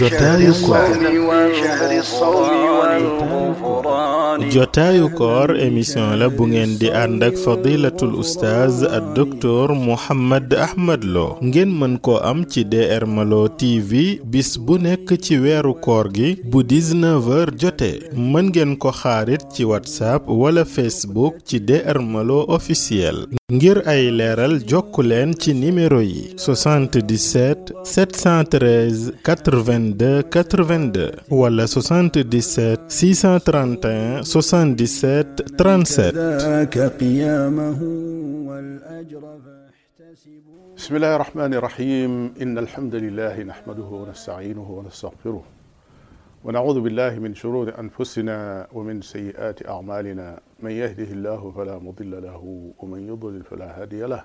jotaayu koor jotaayu koor émission la bu ngeen di ànd ak fadilatul oustaz ak docteur Mouhammad Ahmad Lo ngeen mën koo am ci DR Malo TV bis bu nekk ci weeru koor gi bu 19h jotee mën ngeen ko xaarit ci whatsapp wala facebook ci DR Malo officiel ngir ay leeral jokku leen ci numéro yi. 77 713 82 82 ولا 77 631 77 37 قيامه والأجر بسم الله الرحمن الرحيم إن الحمد لله نحمده ونستعينه ونستغفره ونعوذ بالله من شرور أنفسنا ومن سيئات أعمالنا من يهده الله فلا مضل له ومن يضلل فلا هادي له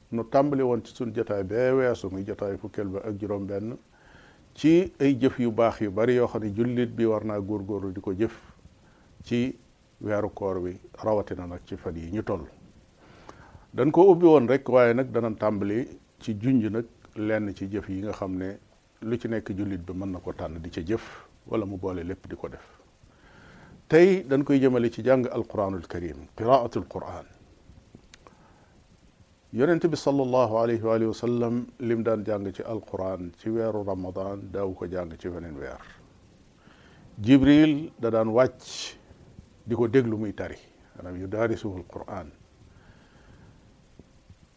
nu tàmbali woon ci suñ jotaay bee weesu muy jotaay fukkeel ba ak juróom benn ci ay jëf yu baax yu bari yoo xam ne jullit bi war naa góor góorgóorlu di ko jëf ci weeru koor wi rawatina nag ci fan yi ñu toll dañ ko ubbi woon rek waaye nag dana tàmbali ci junj nag lenn ci jëf yi nga xam ne lu ci nekk jullit bi mën na ko tànn di ca jëf wala mu boole lépp di ko def tey dañ koy jëmale ci jàng alquranul karim qiraatul quran yonent bi sallallahu alayhi wa alihi wa sallam lim daan jàng ci alquran ci weeru ramadan daaw ko jàng ci weneen weer jibril da daan wàcc di ko déglu muy tari maanaam yu daarisuhu alquran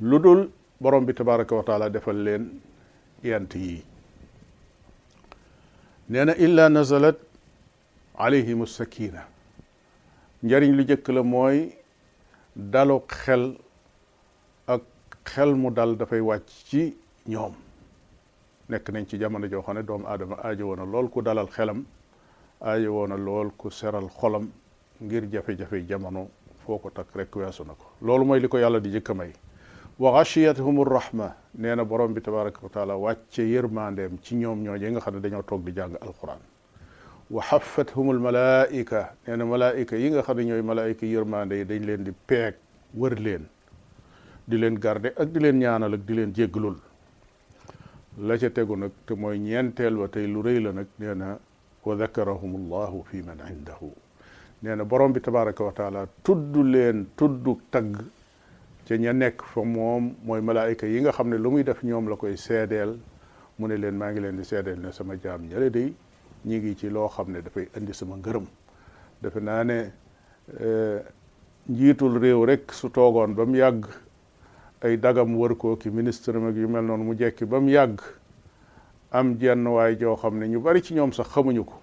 lu dul borom bi tabaraka wa taala defal leen yant yi nee na illa nazalat alayhim sakina njariñ lu jëkk la mooy dalu xel ak xel mu dal dafay wàcc ci ñoom nekk nañ ci jamono joo xam ne doomu aadama aajo woon na lool ku dalal xelam aajo woon na lool ku seral xolam ngir jafe-jafe jamono foo ko takk rek weesu na ko loolu mooy li ko yàlla di jëkk a may wa ghashiyatuhum rahma nee na borom bi tabaraka wa taala wàcce yërmandeem ci ñoom ñooñu nga xam ne dañoo toog di jàng alquran wa xafathum almalaika nee na malaika yi nga xam ne ñooy malaika yërmande yi dañ leen di peeg wër leen di leen garde ak di leen ñaanal ak di leen jégglul la ca tegu nag te mooy ñeenteel ba tey lu rëy la nag nee na wa dakarahum allahu fi man indahu nee na borom bi tabaraka wa taala tudd leen tudd tagg ca ña nekk fa moom mooy malaayika yi nga xam ne lu muy def ñoom la koy seedeel mu ne leen maa ngi leen di seedeel ne sama jaam ñale day ñi ngi ci loo xam ne dafay indi sama ngërëm defe naa ne eh, njiitul réew rek su toogoon ba mu yàgg ay dagam wër ko ki ministre mag yu mel noonu mu jekki ba mu yàgg am jenn waay joo xam ne ñu bari ci ñoom sax xamuñu ko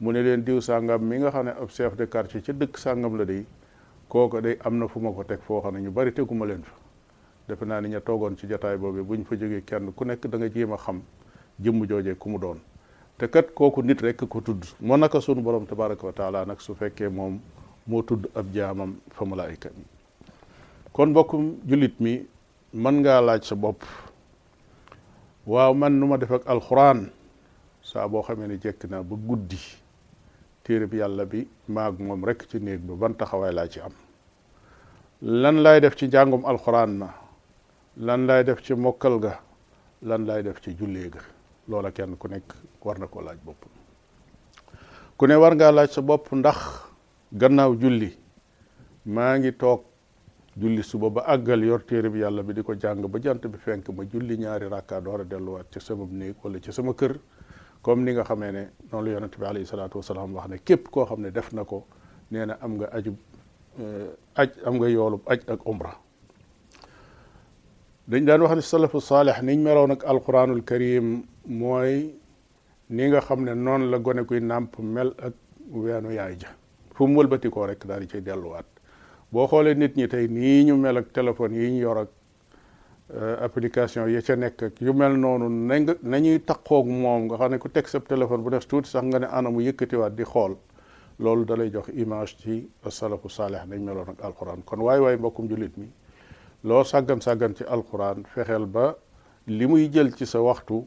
mu ne leen diw sàngam mi nga xam ne ab chef de quartier ca dëkk sàngam la day kooku day am na fu ma ko teg foo xam ne ñu bari teguma leen fa defe naa ni ña toogoon ci jataay boobu buñ fa jógee kenn ku nekk da nga jéem a xam jëmm joojee ku mu doon te kat kooku nit rek ko tudd moo naka sunu borom tabaraka wa taala nag su fekkee moom moo tudd ab jaamam fa malaayika mi kon mbokkum jullit mi mën ngaa laaj sa bopp waaw man nu ma def ak alxuraan saa boo xamee ne jekk naa ba guddi téere bi yàlla bi maag moom rekk ci néeg ba ban taxawaay laa ci am lan laay def ci njàngum alxuraan ma lan laay def ci mokkal ga lan laay def ci jullee ga loola kenn ku nekk war na ko laaj bopp ku ne war ngaa laaj sa bopp ndax gannaaw julli maa ngi toog julli suba ba àggal yor téere bi yàlla bi di ko jàng ba jant bi fenk ma julli ñaari rakka door a delluwaat ci sama néeg wala ci sama kër comme ni nga xamee ne noonu la yonente bi alayhi salaatu wasalaam wax ne képp koo xam ne def na ko nee na am nga ajub eh, aj am nga yoolub aj ak umra dañ daan wax ne salafu saalex niñ meloon ak alquranul karim mooy ni nga xam ne noonu la gone kuy nàmp mel ak weenu yaay ja fu mu wëlbati koo rek daal di cay delluwaat boo xoolee nit ñi tey nii ñu mel ak téléphone yi ñu yor ak euh, application yi ca nekk ak yu mel noonu na nga nañuy taqoog moom nga xam ne ku teg sa téléphone bu def tuuti sax nga ne anamu yëkkatiwaat di xool loolu dalay jox image ci asalafu saalih nañ meloon ak alquran kon waay waay mbokkum jullit mi loo sàggan sàggan ci alquran fexeel ba li muy jël ci sa waxtu